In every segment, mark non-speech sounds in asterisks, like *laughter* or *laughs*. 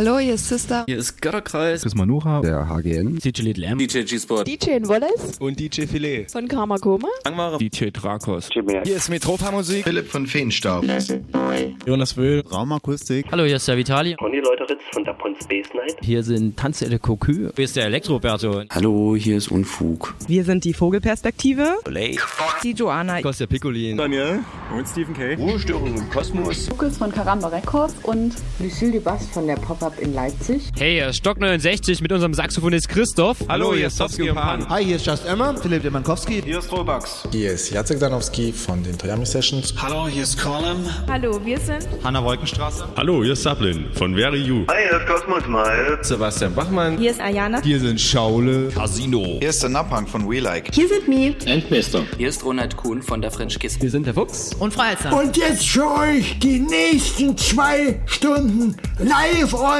Hallo, hier ist Sister. Hier ist Götterkreis. Hier ist Manuha. Der HGN. DJ Little M. DJ G-Sport. DJ Wallace. Und DJ Filet. Von Karma Koma. Angmare. DJ Drakos. Hier ist Metropa Musik. Philipp von Feenstaub. Jonas Wöhl. Raumakustik. Hallo, hier ist der Vitali. Conny Leuteritz von der Pon Space Night. Hier sind Tanzelle Cocu. Hier ist der Elektroberto. Hallo, hier ist Unfug. Wir sind die Vogelperspektive. Blake. Die Joanna. Kostja Piccolin. Daniel. Und Stephen K. Ruhestörung im Kosmos. Lukas von Karamba Records und Lucille Dubas von der Pop-Up in Leipzig. Hey, Stock 69 mit unserem Saxophonist Christoph. Hallo, hier ist Sofsky und Pan. Hi, hier ist Just Emma. Philipp Demankowski. Hier ist Robux. Hier ist Jacek Danowski von den Triami Sessions. Hallo, hier ist Colin. Hallo, wir sind Hanna Wolkenstraße. Hallo, hier ist Sablin von Very You. Hi, hier ist Cosmos Mal. Sebastian Bachmann. Hier ist Ayana. Hier sind Schaule. Casino. Hier ist der Napang von We Like. Hier sind Mi. Endmester. Hier ist Ronald Kuhn von der French Kiss. Wir sind der Fuchs. Und Freizer. Und jetzt für euch die nächsten zwei Stunden live on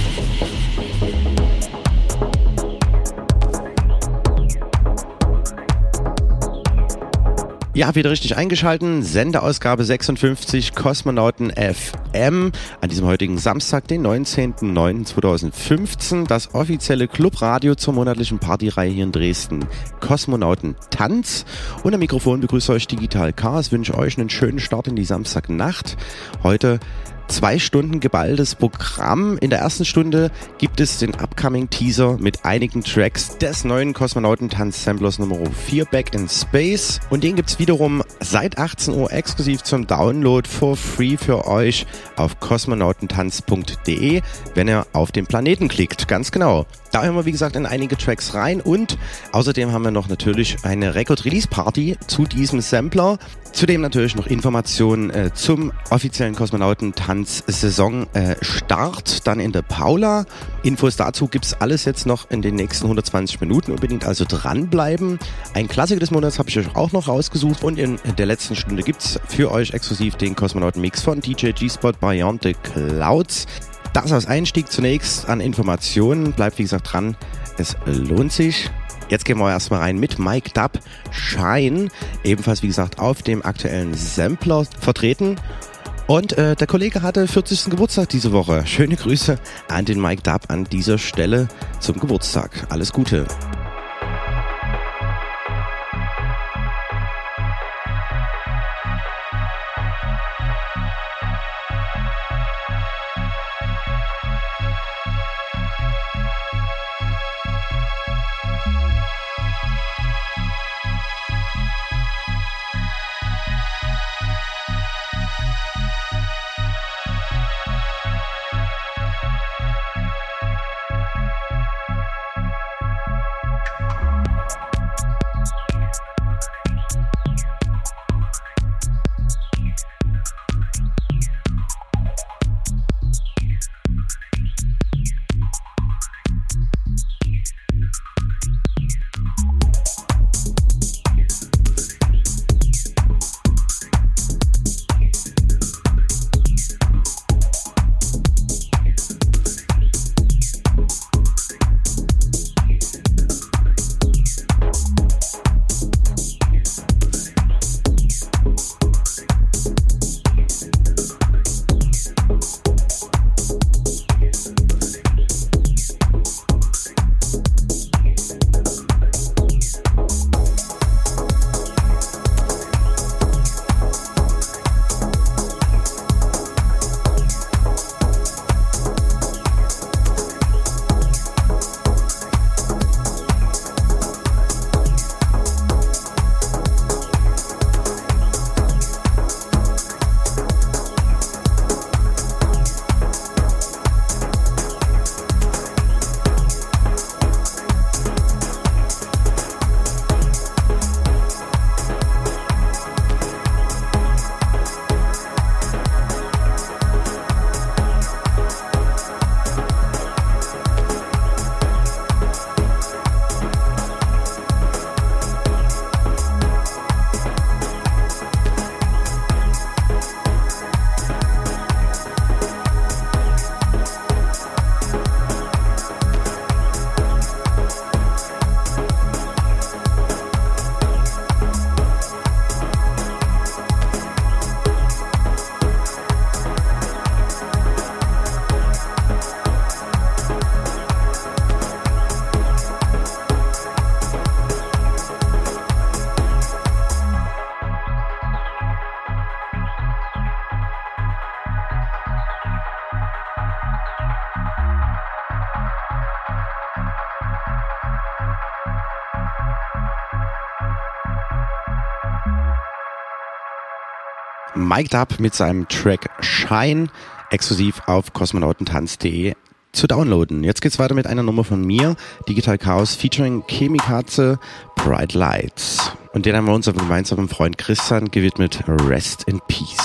Ja, wieder richtig eingeschalten. Sendeausgabe 56 Kosmonauten FM an diesem heutigen Samstag, den 19.09.2015. Das offizielle Clubradio zur monatlichen Partyreihe hier in Dresden. Kosmonauten Tanz. Und am Mikrofon begrüße euch Digital Chaos. Wünsche euch einen schönen Start in die Samstagnacht. Heute zwei Stunden geballtes Programm. In der ersten Stunde gibt es den Upcoming Teaser mit einigen Tracks des neuen Kosmonautentanz-Samplers Nummer 4 Back in Space. Und den gibt's wiederum seit 18 Uhr exklusiv zum Download for free für euch auf kosmonautentanz.de, wenn ihr auf den Planeten klickt. Ganz genau. Da hören wir, wie gesagt, in einige Tracks rein und außerdem haben wir noch natürlich eine Record-Release-Party zu diesem Sampler. Zudem natürlich noch Informationen äh, zum offiziellen Kosmonautentanz-Saison-Start, äh, dann in der Paula. Infos dazu gibt's alles jetzt noch in den nächsten 120 Minuten. Unbedingt also dranbleiben. Ein Klassiker des Monats habe ich euch auch noch rausgesucht und in der letzten Stunde gibt's für euch exklusiv den Kosmonauten-Mix von DJ G-Spot Beyond the Clouds. Das als Einstieg zunächst an Informationen. Bleibt wie gesagt dran. Es lohnt sich. Jetzt gehen wir erstmal rein mit Mike Dub Shine. Ebenfalls wie gesagt auf dem aktuellen Sampler vertreten. Und äh, der Kollege hatte 40. Geburtstag diese Woche. Schöne Grüße an den Mike Dub an dieser Stelle zum Geburtstag. Alles Gute. Mic'd Up mit seinem Track Shine exklusiv auf kosmonautentanz.de zu downloaden. Jetzt geht's weiter mit einer Nummer von mir, Digital Chaos featuring Chemikaze Bright Lights. Und den haben wir unserem gemeinsamen Freund Christian gewidmet Rest in Peace.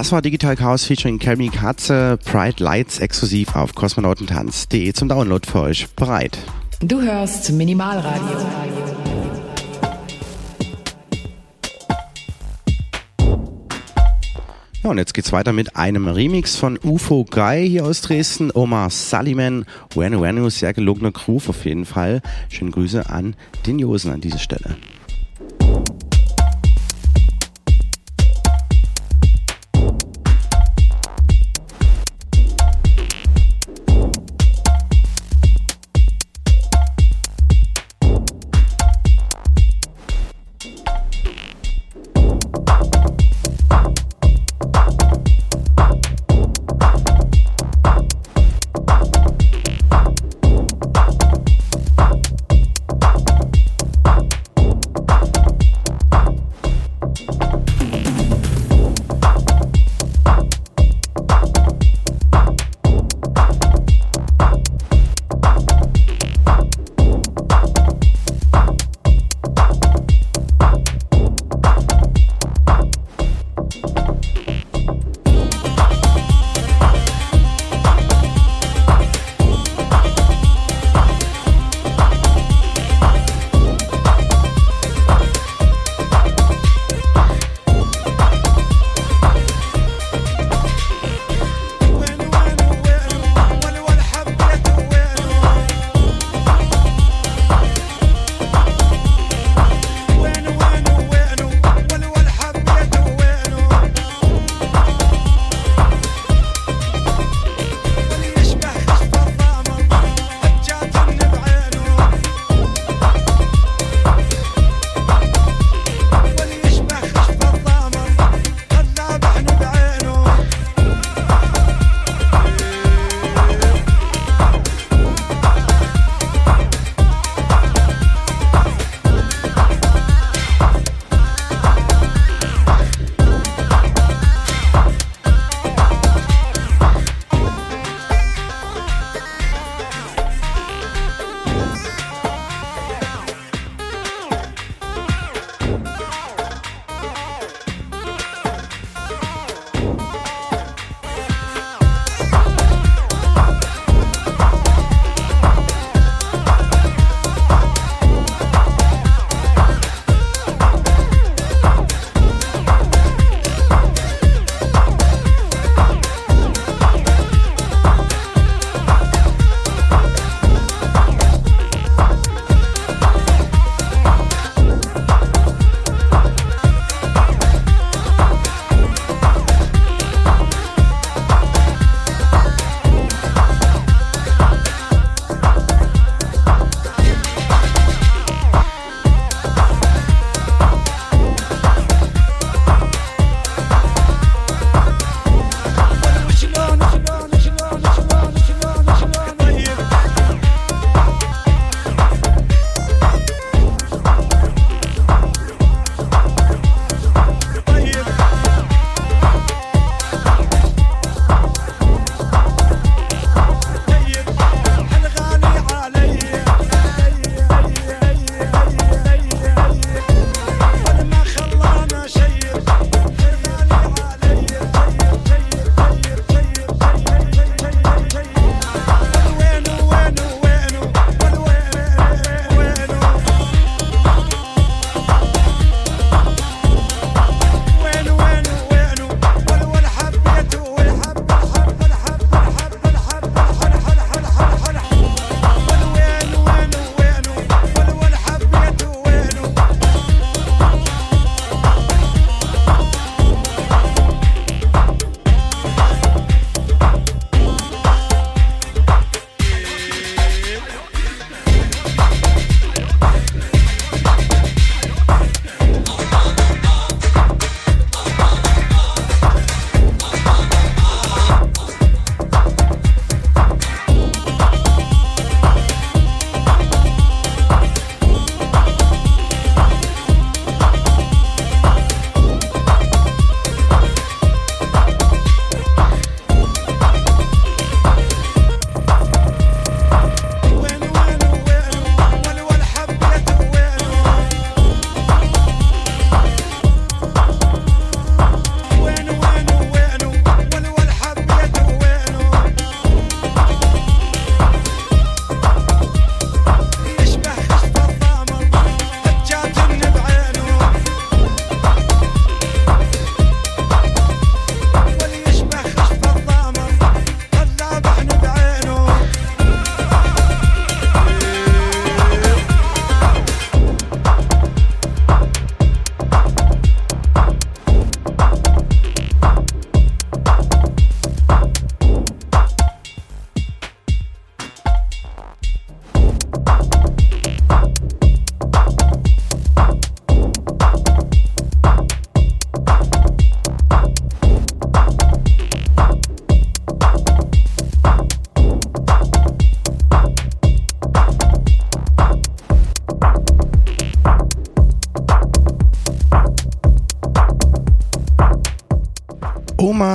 Das war Digital Chaos featuring Carrie Katze, Bright Lights exklusiv auf kosmonautentanz.de zum Download für euch bereit. Du hörst Minimalradio. Ja, und jetzt geht's weiter mit einem Remix von UFO Guy hier aus Dresden, Omar Saliman, Wenu Wenu, sehr gelungener Groove auf jeden Fall. Schöne Grüße an den Josen an dieser Stelle.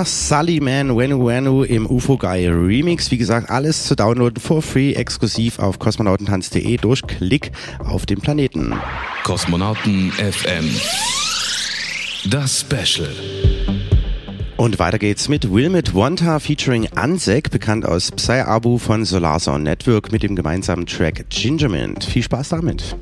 Sullyman Wenu Wenu im UFO Guy Remix. Wie gesagt, alles zu downloaden for free, exklusiv auf kosmonautentanz.de durch Klick auf den Planeten. Kosmonauten FM. Das Special. Und weiter geht's mit Wilmot Wanta featuring Ansek, bekannt aus Psy Abu von Solar Sound Network mit dem gemeinsamen Track Gingermint. Viel Spaß damit.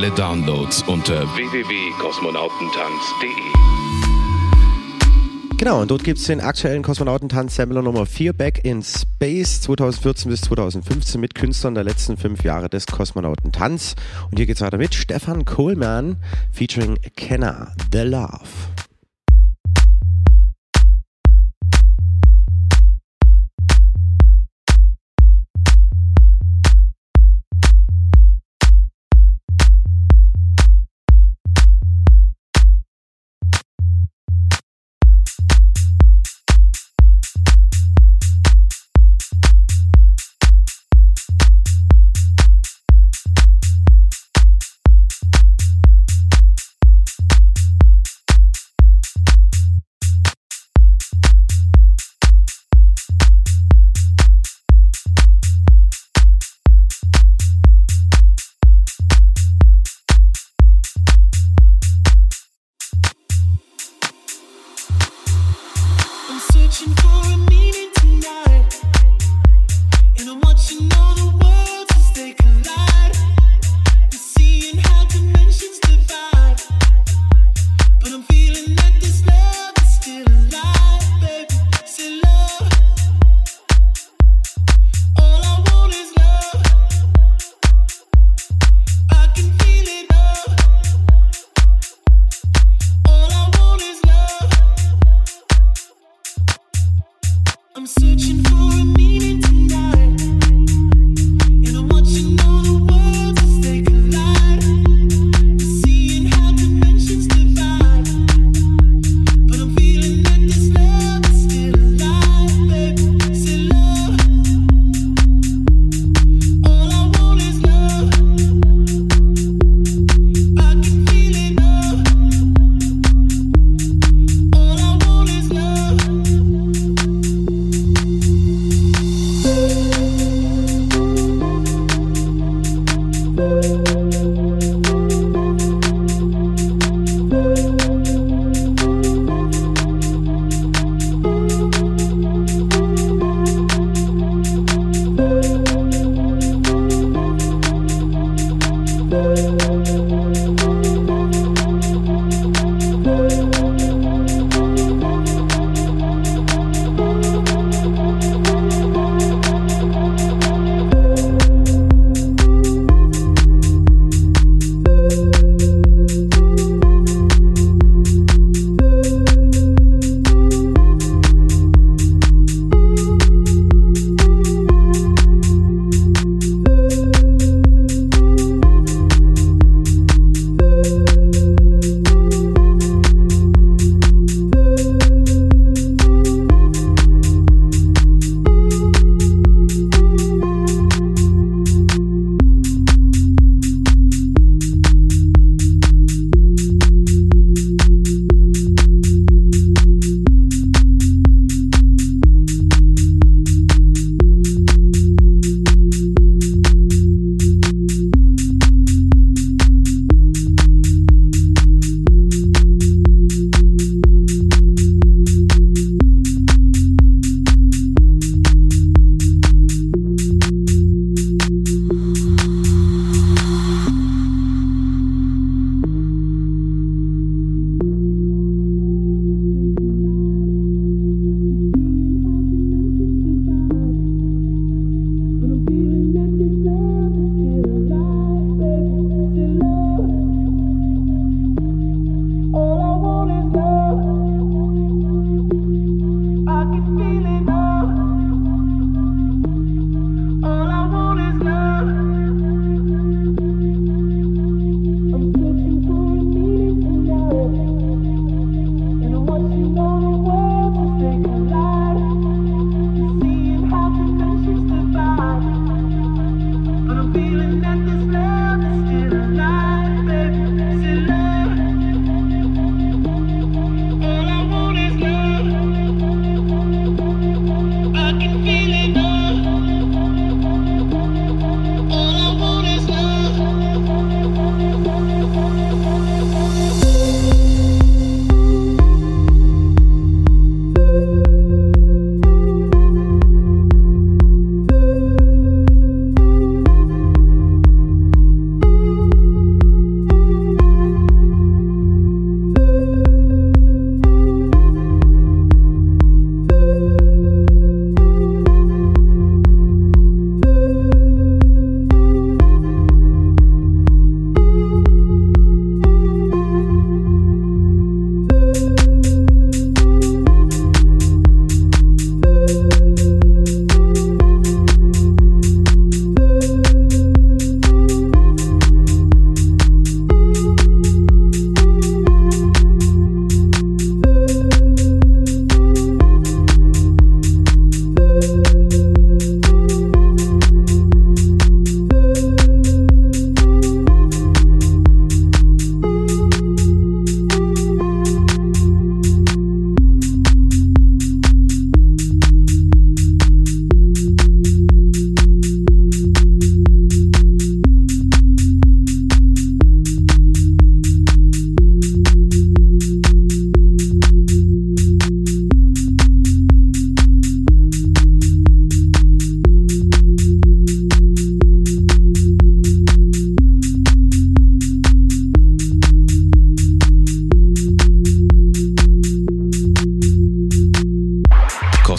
Alle Downloads unter www.kosmonautentanz.de. Genau, und dort gibt es den aktuellen Kosmonautentanz Sammler Nummer 4 Back in Space 2014 bis 2015 mit Künstlern der letzten fünf Jahre des Kosmonautentanz. Und hier geht's weiter mit Stefan Kohlmann featuring Kenna, The Love.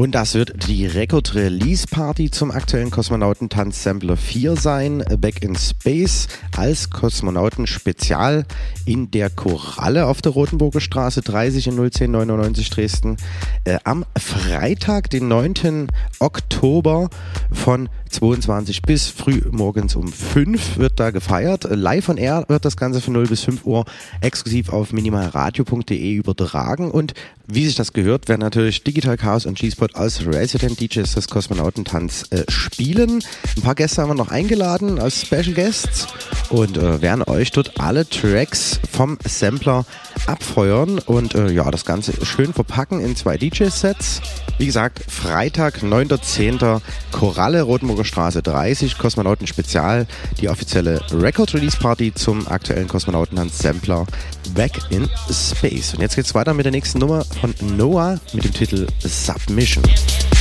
Und das wird die Record Release Party zum aktuellen Kosmonautentanz Sampler 4 sein. Back in Space als Kosmonauten Spezial in der Koralle auf der Rotenburger Straße 30 in 01099 Dresden. Äh, am Freitag, den 9. Oktober von 22 bis früh morgens um 5 wird da gefeiert. Live on Air wird das Ganze von 0 bis 5 Uhr exklusiv auf minimalradio.de übertragen und wie sich das gehört, werden natürlich Digital Chaos und G-Spot als Resident DJs des Kosmonautentanz äh, spielen. Ein paar Gäste haben wir noch eingeladen als Special Guests und äh, werden euch dort alle Tracks vom Sampler abfeuern und äh, ja, das Ganze schön verpacken in zwei DJ-Sets. Wie gesagt, Freitag, 9.10. Koralle, Rotenburger Straße 30, Kosmonauten Spezial, die offizielle Record Release Party zum aktuellen Kosmonautentanz Sampler Back in Space. Und jetzt geht's weiter mit der nächsten Nummer von Noah mit dem Titel Submission. Nation.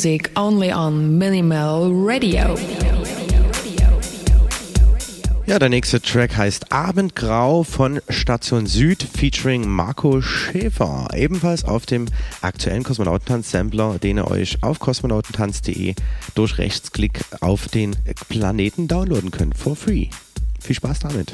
Music only on Minimal Radio. Ja, der nächste Track heißt Abendgrau von Station Süd featuring Marco Schäfer. Ebenfalls auf dem aktuellen Kosmonautentanz-Sampler, den ihr euch auf kosmonautentanz.de durch Rechtsklick auf den Planeten downloaden könnt. For free. Viel Spaß damit.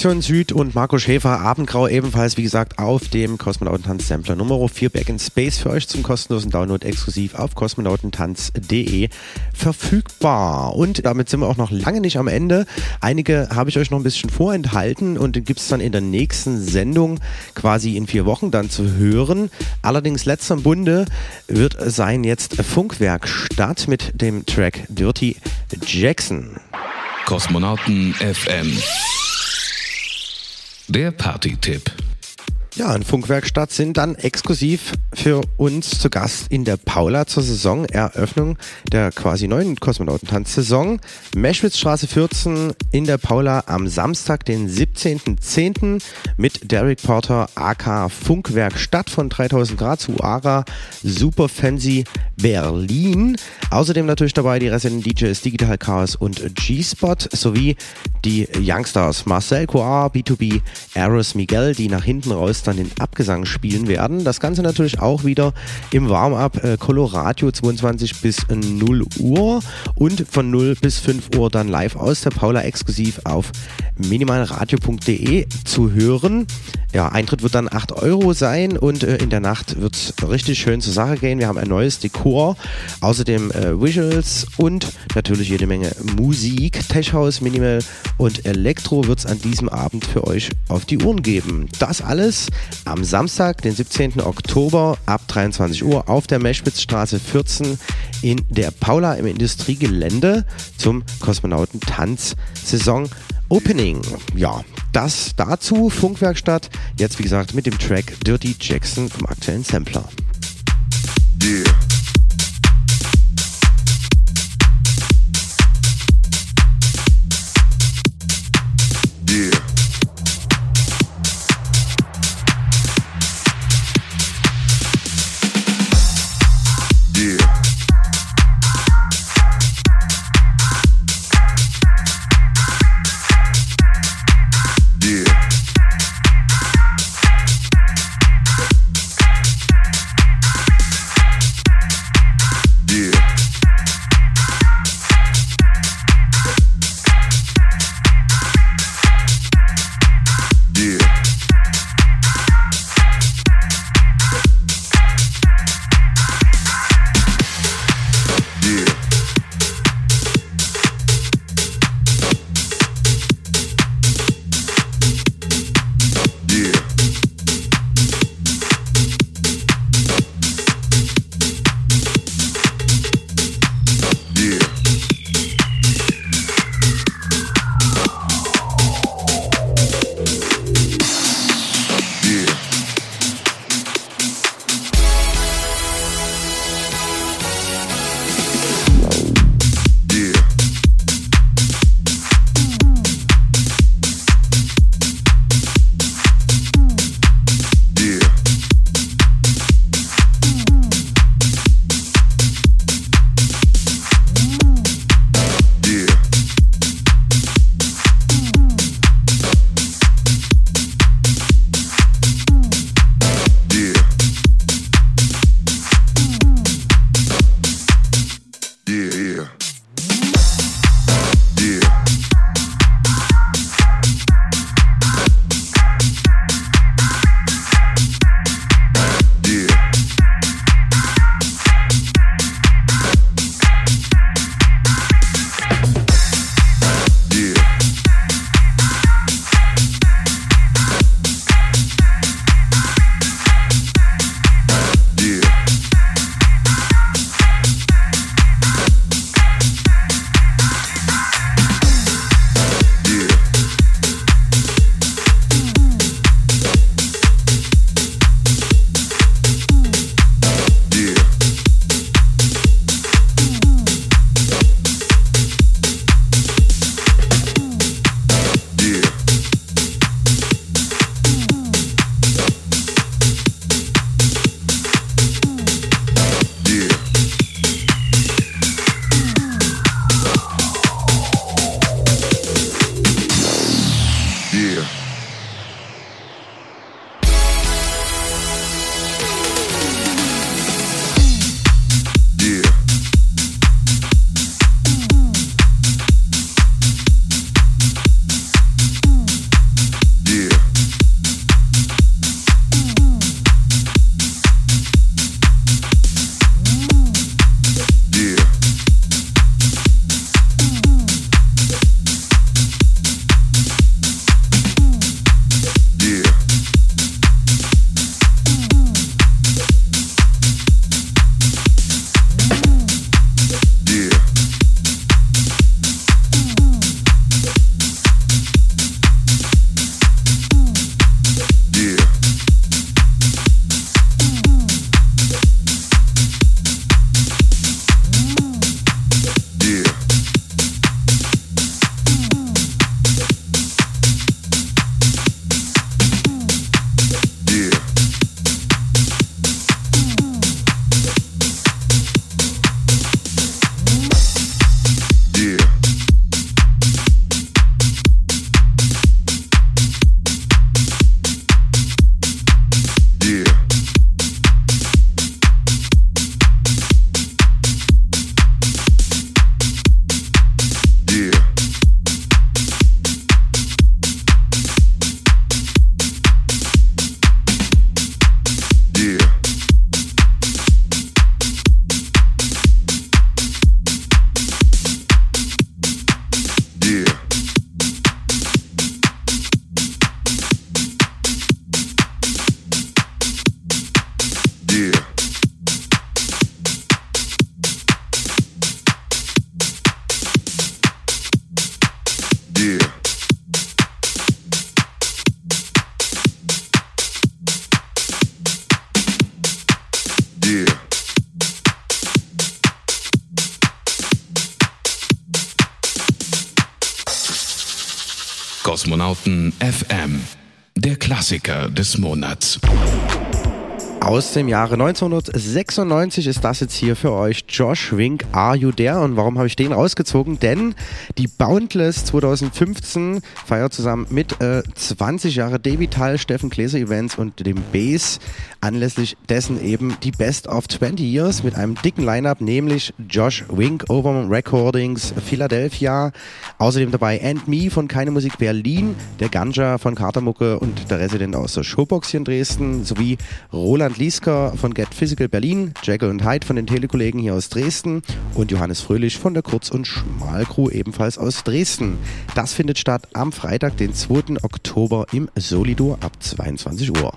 Station Süd und Marco Schäfer, Abendgrau ebenfalls, wie gesagt, auf dem Kosmonautentanz Sampler Nummer 4 Back in Space für euch zum kostenlosen Download exklusiv auf kosmonautentanz.de verfügbar. Und damit sind wir auch noch lange nicht am Ende. Einige habe ich euch noch ein bisschen vorenthalten und gibt es dann in der nächsten Sendung quasi in vier Wochen dann zu hören. Allerdings letzter Bunde wird sein jetzt Funkwerkstatt mit dem Track Dirty Jackson. Kosmonauten FM. Der Party-Tipp. Ja, in Funkwerkstatt sind dann exklusiv für uns zu Gast in der Paula zur Saisoneröffnung der quasi neuen Kosmonautentanz-Saison. Meschwitzstraße 14 in der Paula am Samstag, den 17.10. mit Derek Porter AK Funkwerkstatt von 3000 Grad zu ARA Super Fancy Berlin. Außerdem natürlich dabei die Resident DJs Digital Chaos und G-Spot sowie die Youngstars Marcel Coar, B2B, Eros Miguel, die nach hinten raus dann den Abgesang spielen werden. Das Ganze natürlich auch wieder im Warm-up äh, Coloradio 22 bis 0 Uhr und von 0 bis 5 Uhr dann live aus der Paula exklusiv auf minimalradio.de zu hören. Ja, Eintritt wird dann 8 Euro sein und äh, in der Nacht wird es richtig schön zur Sache gehen. Wir haben ein neues Dekor, außerdem äh, Visuals und natürlich jede Menge Musik. Tech House, Minimal und Elektro wird es an diesem Abend für euch auf die Uhren geben. Das alles am Samstag, den 17. Oktober ab 23 Uhr auf der Meschwitzstraße 14 in der Paula im Industriegelände zum Kosmonautentanz-Saison Opening. Ja, das dazu. Funkwerkstatt. Jetzt, wie gesagt, mit dem Track Dirty Jackson vom aktuellen Sampler. Yeah. Kosmonauten FM, der Klassiker des Monats. Aus dem Jahre 1996 ist das jetzt hier für euch Josh Wink, Are You There? Und warum habe ich den rausgezogen? Denn die Boundless 2015 feiert zusammen mit äh, 20 Jahre David Tall, Steffen Gläser Events und dem Bass anlässlich dessen eben die Best of 20 Years mit einem dicken Lineup, nämlich Josh Wink, Overman Recordings, Philadelphia, außerdem dabei And Me von Keine Musik Berlin, der Ganja von Katermucke und der Resident aus der Showbox hier in Dresden, sowie Roland Liesker von Get Physical Berlin, Jekyll und Hyde von den Telekollegen hier aus Dresden und Johannes Fröhlich von der Kurz- und Schmalcrew ebenfalls aus Dresden. Das findet statt am Freitag, den 2. Oktober im Solido ab 22 Uhr.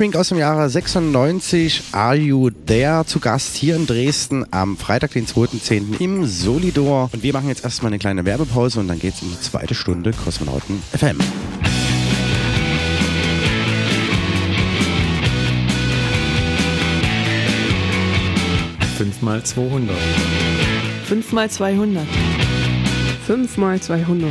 Josh Wink aus dem Jahre 96, Are You There? Zu Gast hier in Dresden am Freitag, den 2.10. im Solidor. Und wir machen jetzt erstmal eine kleine Werbepause und dann geht's in die zweite Stunde Kosmonauten FM. Fünf mal 200. 5 mal 200. 5 mal 200.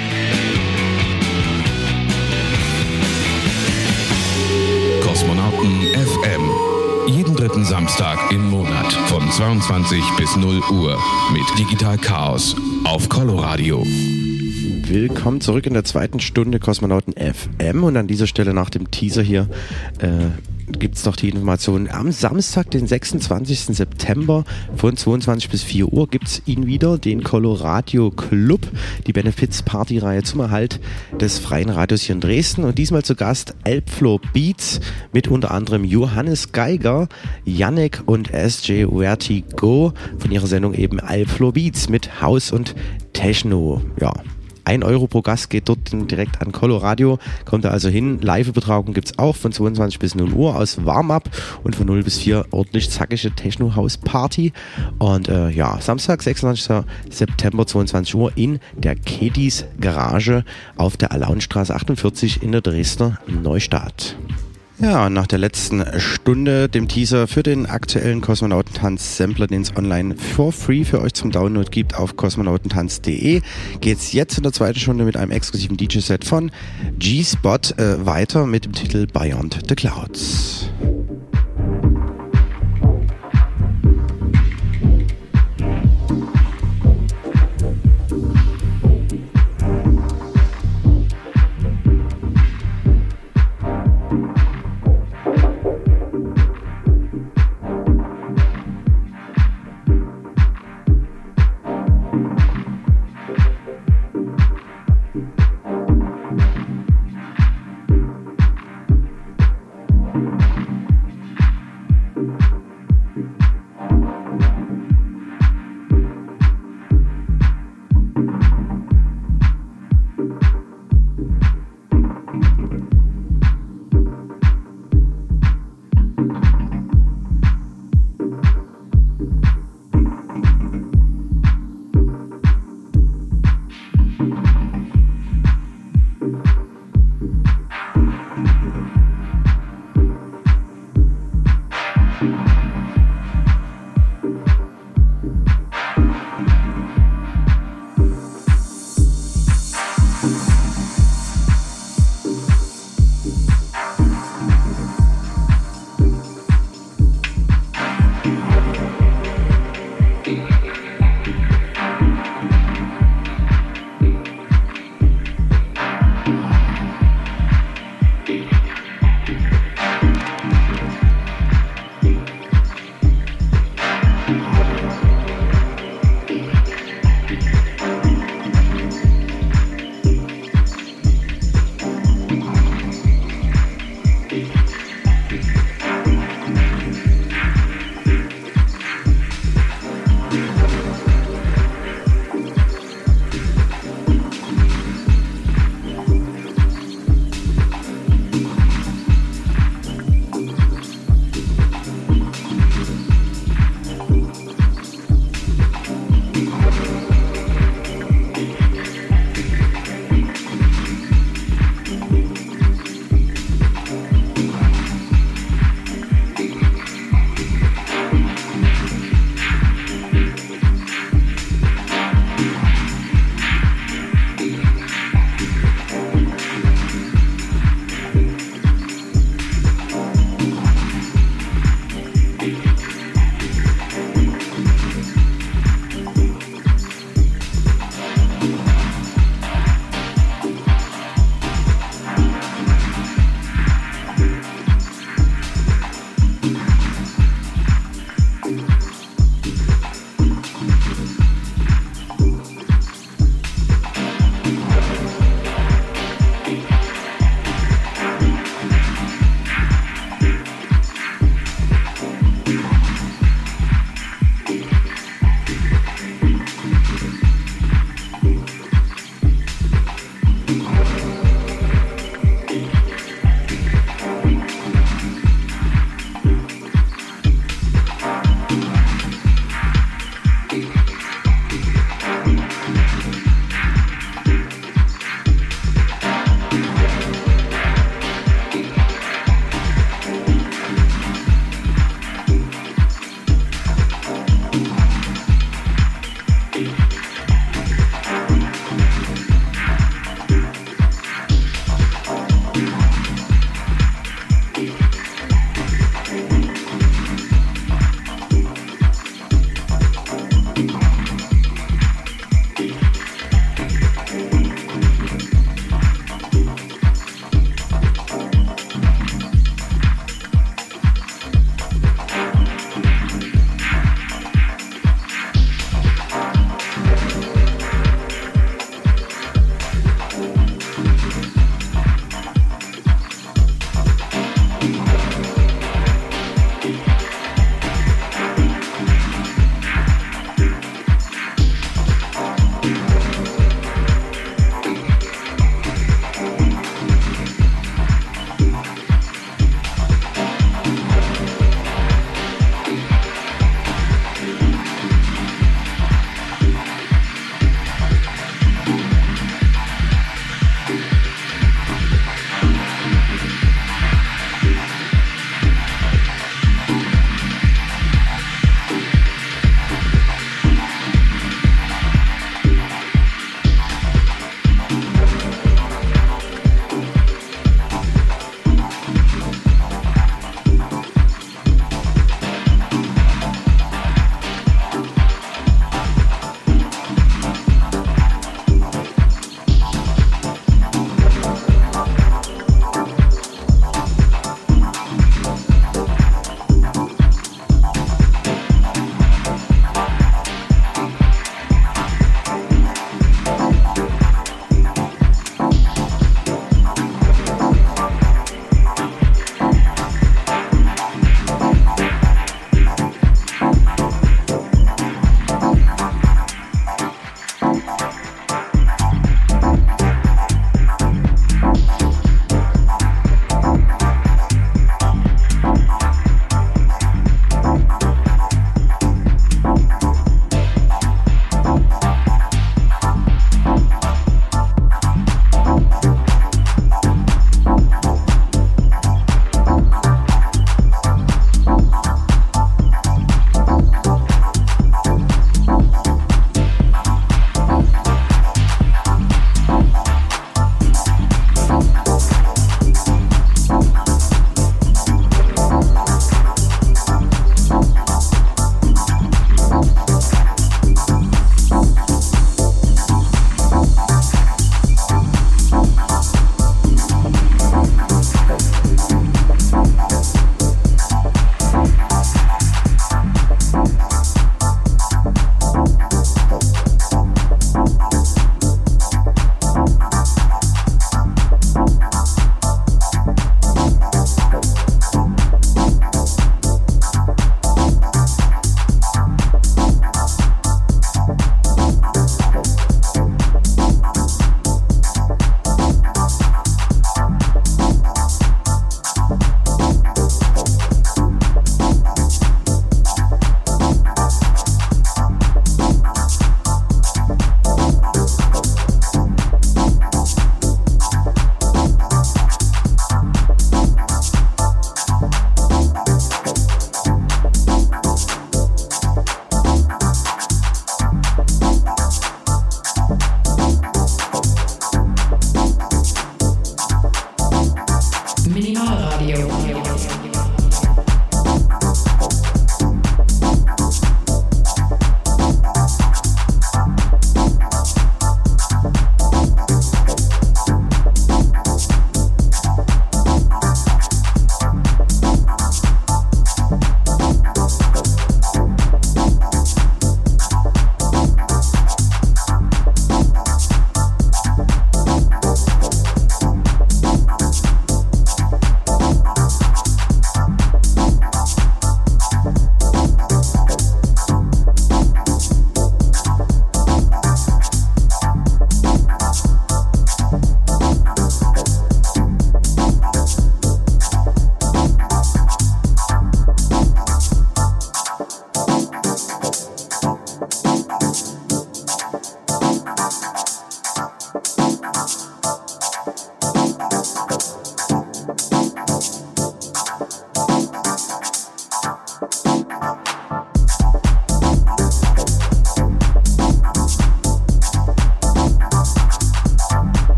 Dritten Samstag im Monat von 22 bis 0 Uhr mit Digital Chaos auf Coloradio. Willkommen zurück in der zweiten Stunde Kosmonauten FM und an dieser Stelle nach dem Teaser hier äh, gibt es noch die Informationen. Am Samstag, den 26. September von 22 bis 4 Uhr gibt es ihn wieder, den Coloradio Club, die Benefits-Party-Reihe zum Erhalt des freien Radios hier in Dresden. Und diesmal zu Gast Elbflow Beats mit unter anderem Johannes Geiger, Yannick und SJ Vertigo von ihrer Sendung eben Elbflow Beats mit House und Techno. Ja, 1 Euro pro Gast geht dort direkt an Coloradio. Kommt da also hin. Live-Übertragung gibt es auch von 22 bis 0 Uhr aus Warm-Up und von 0 bis 4 ordentlich zackige Techno-House-Party. Und äh, ja, Samstag, 26. September, 22 Uhr in der Kedis Garage auf der Alaunstraße 48 in der Dresdner Neustadt. Ja, nach der letzten Stunde, dem Teaser für den aktuellen Kosmonautentanz-Sampler, den es online for free für euch zum Download gibt auf kosmonautentanz.de, geht's jetzt in der zweiten Stunde mit einem exklusiven DJ-Set von G-Spot äh, weiter mit dem Titel Beyond the Clouds.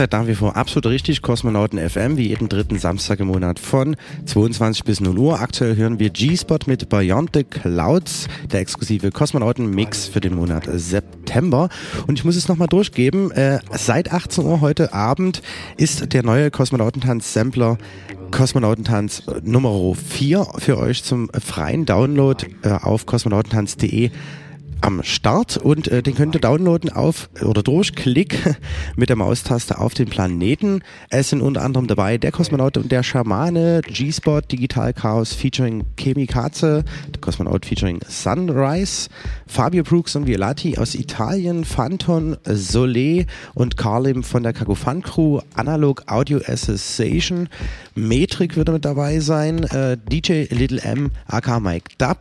Seid nach wie vor absolut richtig. Kosmonauten FM, wie jeden dritten Samstag im Monat von 22 bis 0 Uhr. Aktuell hören wir G-Spot mit Beyond Clouds, der exklusive Kosmonauten-Mix für den Monat September. Und ich muss es nochmal durchgeben, äh, seit 18 Uhr heute Abend ist der neue Kosmonautentanz-Sampler Kosmonautentanz Nummer 4 für euch zum freien Download äh, auf kosmonautentanz.de am Start und äh, den könnt ihr downloaden auf oder durch Klick *laughs* mit der Maustaste auf den Planeten. Es sind unter anderem dabei der Kosmonaut und der Schamane, G-Spot, Digital Chaos featuring Chemikaze, der Kosmonaut featuring Sunrise, Fabio Brooks und Violati aus Italien, Phanton, Soleil und Carlim von der Kakofan Crew, Analog Audio Association, Metric wird mit dabei sein, äh, DJ Little M, aka Mike Dub,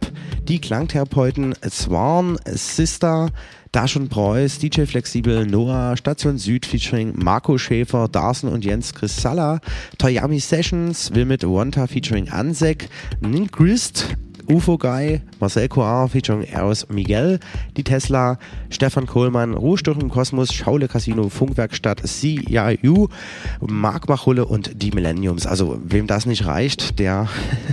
die Klangtherapeuten Swan, Sister, Daschon Preuß, DJ Flexibel, Noah, Station Süd featuring Marco Schäfer, Darsen und Jens Chrysalla, Toyami Sessions, will mit Wanta featuring Ansek, Ninkrist, UFO Guy, Marcel Coar featuring Eros Miguel, die Tesla, Stefan Kohlmann, Ruhestörung im Kosmos, Schaule Casino, Funkwerkstatt, CIU, Marc Machulle und die Millenniums. Also wem das nicht reicht, der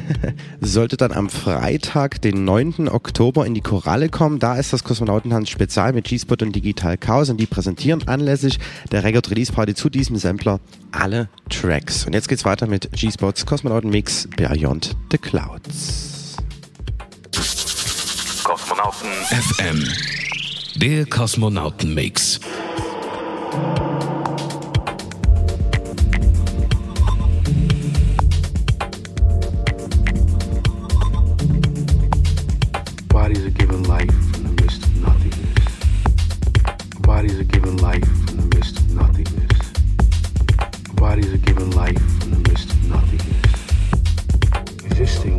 *laughs* sollte dann am Freitag, den 9. Oktober in die Koralle kommen. Da ist das Kosmonautentanz Spezial mit G-Spot und Digital Chaos und die präsentieren anlässlich der Record Release Party zu diesem Sampler alle Tracks. Und jetzt geht's weiter mit G-Spots Kosmonauten Mix Beyond the Clouds. Kosmonauten FM. Der Kosmonauten-Mix. Bodies are given life from the midst of nothingness. Bodies are given life from the midst of nothingness. Bodies are given life from the midst of nothingness. Existing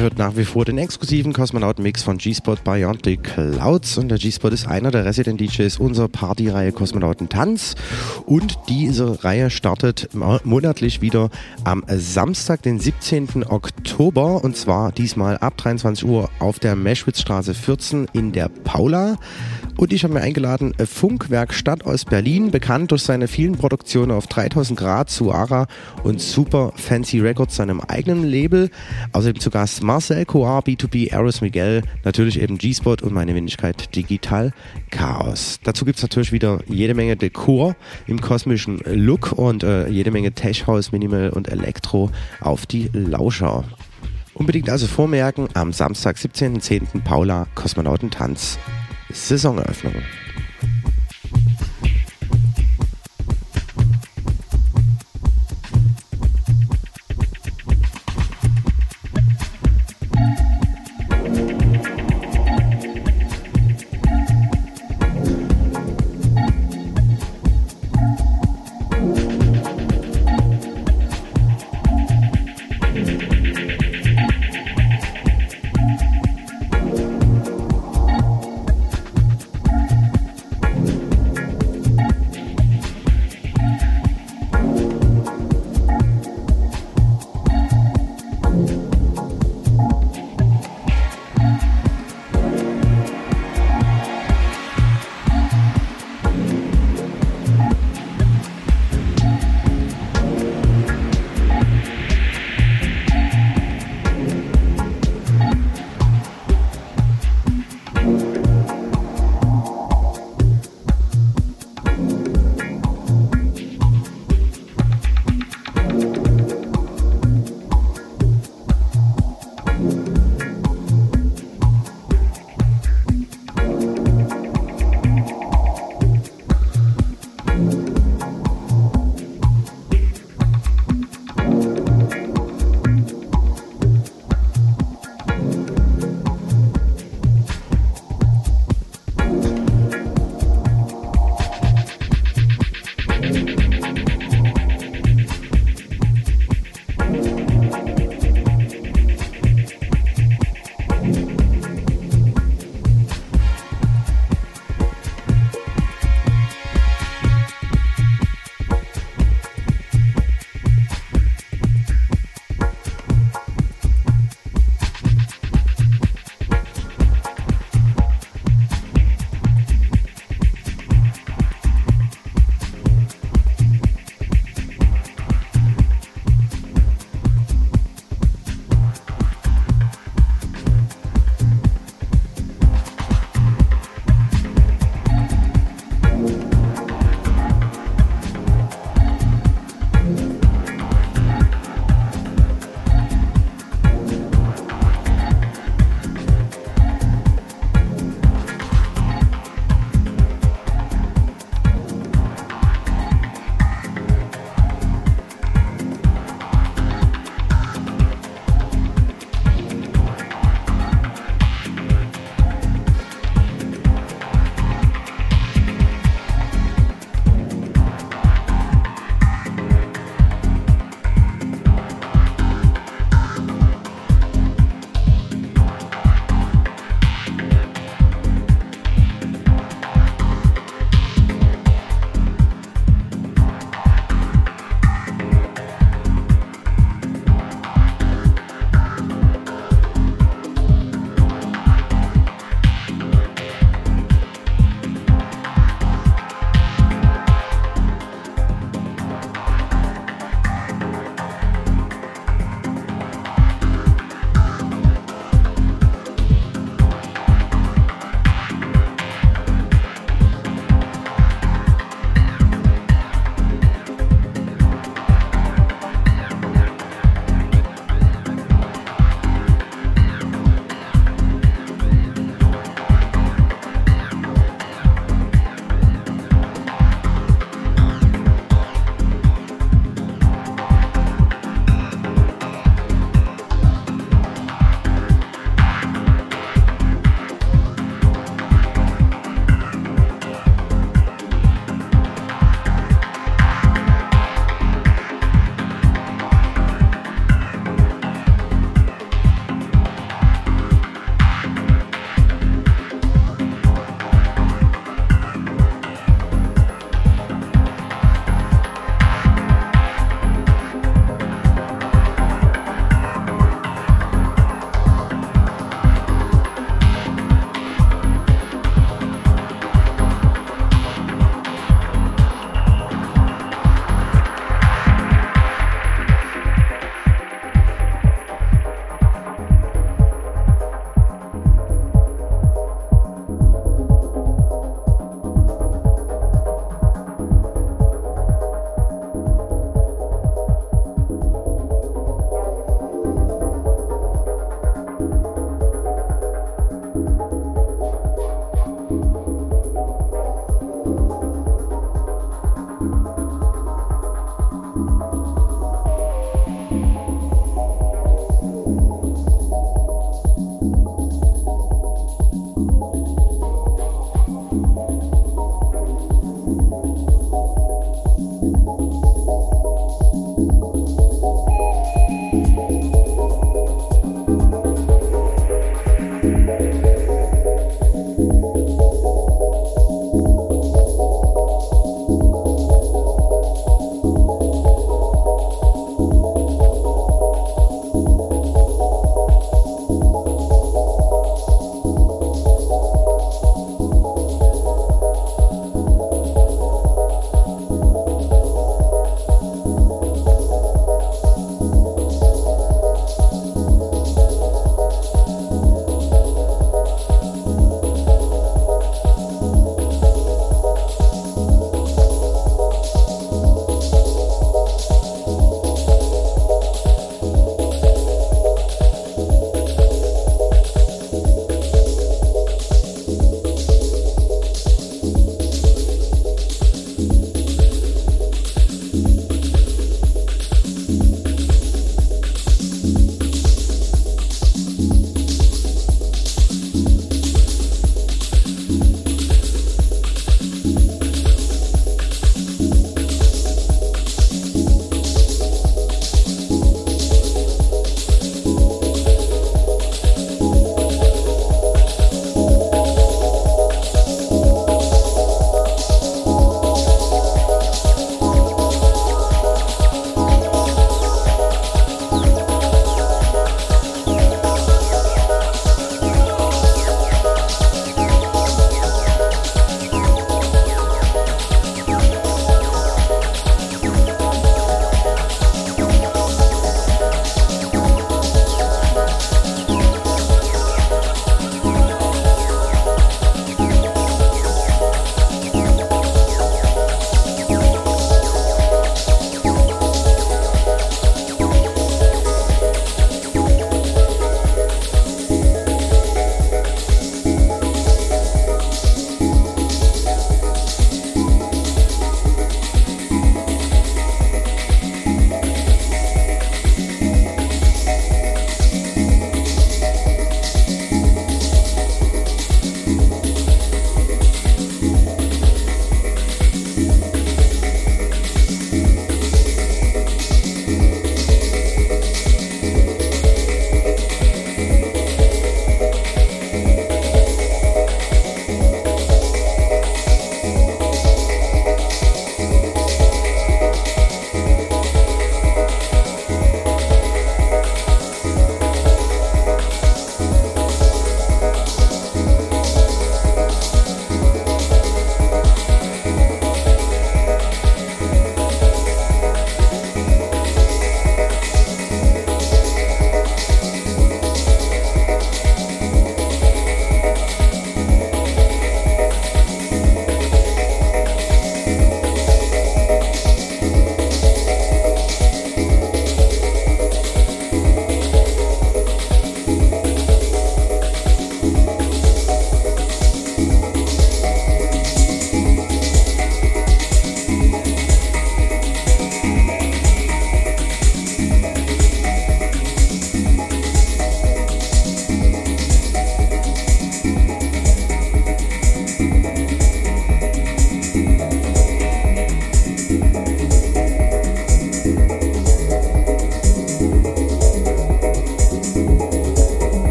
Ihr hört nach wie vor den exklusiven Kosmonauten-Mix von G-Spot the Clouds und der G-Spot ist einer der Resident DJs unserer Partyreihe Kosmonauten Tanz und diese Reihe startet monatlich wieder am Samstag, den 17. Oktober und zwar diesmal ab 23 Uhr auf der Meschwitzstraße 14 in der Paula. Und ich habe mir eingeladen, Funkwerkstatt aus Berlin, bekannt durch seine vielen Produktionen auf 3000 Grad, Suara und Super Fancy Records, seinem eigenen Label. Außerdem zu Gast Marcel Coar, B2B, Aris Miguel, natürlich eben G-Spot und meine Wenigkeit Digital Chaos. Dazu gibt's natürlich wieder jede Menge Dekor im kosmischen Look und äh, jede Menge Tech House, Minimal und Elektro auf die Lauscher. Unbedingt also vormerken, am Samstag, 17.10. Paula Kosmonautentanz. Saisoneröffnung.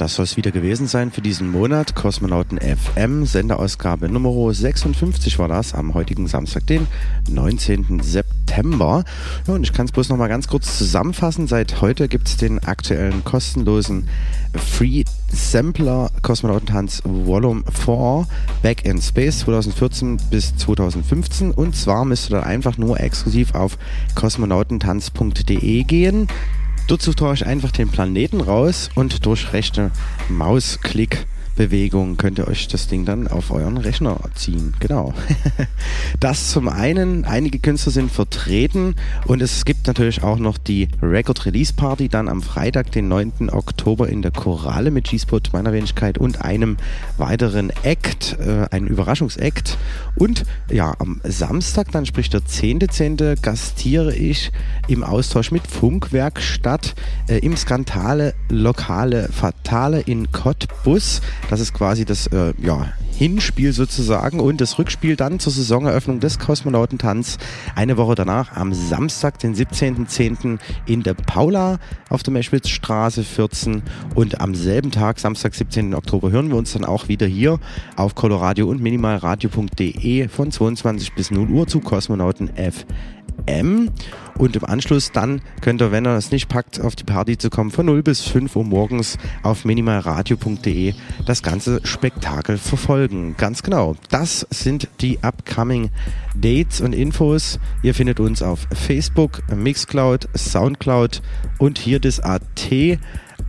Das soll es wieder gewesen sein für diesen Monat. Kosmonauten FM, Senderausgabe Nummer 56 war das, am heutigen Samstag, den 19. September. Ja, und ich kann es bloß noch mal ganz kurz zusammenfassen. Seit heute gibt es den aktuellen kostenlosen Free Sampler Kosmonautentanz Volume 4 Back in Space 2014 bis 2015. Und zwar müsst ihr dann einfach nur exklusiv auf kosmonautentanz.de gehen. Sucht ihr euch einfach den Planeten raus und durch rechte Mausklick Bewegung könnt ihr euch das Ding dann auf euren Rechner ziehen. Genau. *laughs* das zum einen, einige Künstler sind vertreten und es gibt natürlich auch noch die Record Release Party dann am Freitag, den 9. Oktober in der Chorale mit G-Spot meiner Wenigkeit und einem weiteren Act, äh, ein Überraschungsakt. Und ja, am Samstag, dann sprich der 10.10., .10., gastiere ich im Austausch mit Funkwerkstatt äh, im Skandale Lokale Fatale in Cottbus. Das ist quasi das äh, ja, Hinspiel sozusagen und das Rückspiel dann zur Saisoneröffnung des Kosmonautentanz eine Woche danach am Samstag, den 17.10. in der Paula auf der Meschwitzstraße 14 und am selben Tag, Samstag, 17. Oktober, hören wir uns dann auch wieder hier auf Coloradio und minimalradio.de von 22 bis 0 Uhr zu Kosmonauten FM. Und im Anschluss dann könnt ihr, wenn ihr es nicht packt, auf die Party zu kommen, von 0 bis 5 Uhr morgens auf minimalradio.de das ganze Spektakel verfolgen. Ganz genau. Das sind die upcoming Dates und Infos. Ihr findet uns auf Facebook, Mixcloud, Soundcloud und hier das AT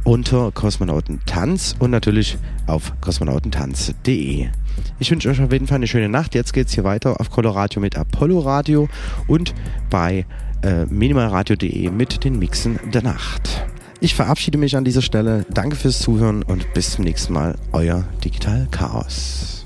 unter Kosmonautentanz und natürlich auf kosmonautentanz.de. Ich wünsche euch auf jeden Fall eine schöne Nacht. Jetzt geht es hier weiter auf Coloradio mit Apollo Radio und bei äh, minimalradio.de mit den Mixen der Nacht. Ich verabschiede mich an dieser Stelle. Danke fürs Zuhören und bis zum nächsten Mal. Euer Digital Chaos.